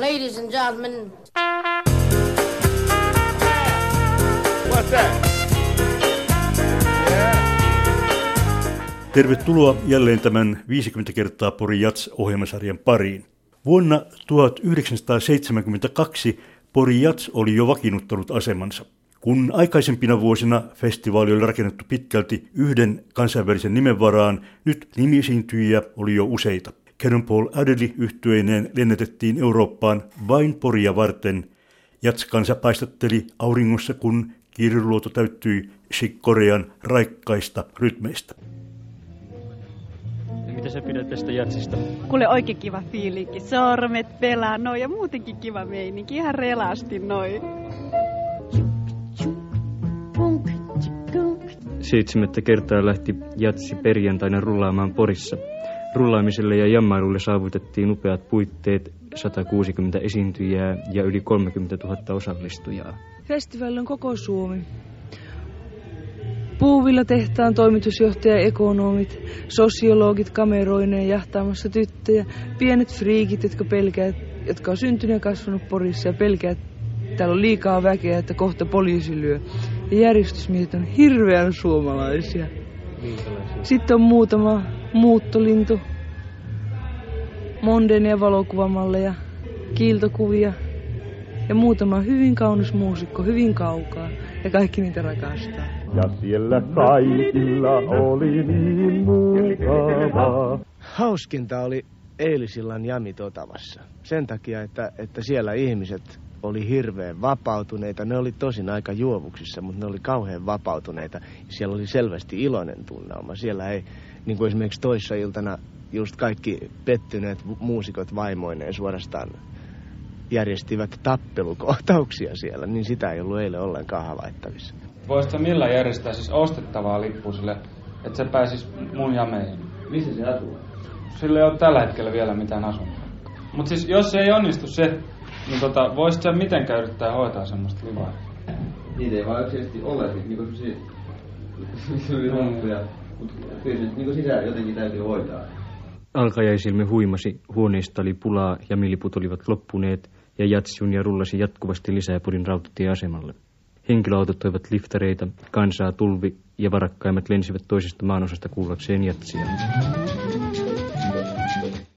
Ladies and gentlemen. What's that? Tervetuloa jälleen tämän 50 kertaa Pori Jats-ohjelmasarjan pariin. Vuonna 1972 Pori Jats oli jo vakiinnuttanut asemansa. Kun aikaisempina vuosina festivaali oli rakennettu pitkälti yhden kansainvälisen nimen varaan, nyt nimisiintyjiä oli jo useita. Paul Adderley yhtyeineen lennätettiin Eurooppaan vain Poria varten. Jatskansa paistatteli auringossa, kun kirjuluoto täyttyi Chick-Korean raikkaista rytmeistä. Mitä sä pidät tästä jatsista? Kuule oikein kiva fiilikki. Sormet pelaa noin ja muutenkin kiva meininki. Ihan relasti noin. Seitsemättä kertaa lähti jatsi perjantaina rullaamaan Porissa. Rullaamiselle ja jammailulle saavutettiin upeat puitteet, 160 esiintyjää ja yli 30 000 osallistujaa. Festival on koko Suomi. Puuvilla tehtaan toimitusjohtaja, ekonomit, sosiologit kameroineen jahtaamassa tyttöjä, pienet friikit, jotka pelkäävät, jotka on syntynyt ja kasvanut Porissa ja pelkäävät, että täällä on liikaa väkeä, että kohta poliisi lyö. Ja järjestysmiehet on hirveän suomalaisia. Sitten on muutama muuttolintu, mondenia valokuvamalleja, kiiltokuvia ja muutama hyvin kaunis muusikko hyvin kaukaa ja kaikki niitä rakastaa. Ja siellä kaikilla oli niin mukavaa. Hauskinta oli eilisillan jami Totavassa. Sen takia, että, että siellä ihmiset oli hirveän vapautuneita. Ne oli tosin aika juovuksissa, mutta ne oli kauhean vapautuneita. Siellä oli selvästi iloinen tunnelma. Siellä ei, niin kuin esimerkiksi toissa iltana, just kaikki pettyneet muusikot vaimoineen suorastaan järjestivät tappelukohtauksia siellä, niin sitä ei ollut eilen ollenkaan havaittavissa. Voisitko millä järjestää siis ostettavaa lippua sille, että se pääsis mun jameihin? Missä se asuu? Sillä ei ole tällä hetkellä vielä mitään asuntoa. Mutta siis jos ei onnistu se, niin tota, voisit sä mitenkään yrittää hoitaa semmoista livaa? Niitä ei vaan yksinkertaisesti ole, siis niinku semmosia... rumppuja. Mut kyllä se niinku sisään jotenkin täytyy hoitaa. Alkajaisilme huimasi, huoneista oli pulaa ja milliput olivat loppuneet ja jatsjunia rullasi jatkuvasti lisää Porin rautatieasemalle. Henkilöautot toivat liftareita, kansaa tulvi ja varakkaimmat lensivät toisesta maanosasta kuullakseen jatsia.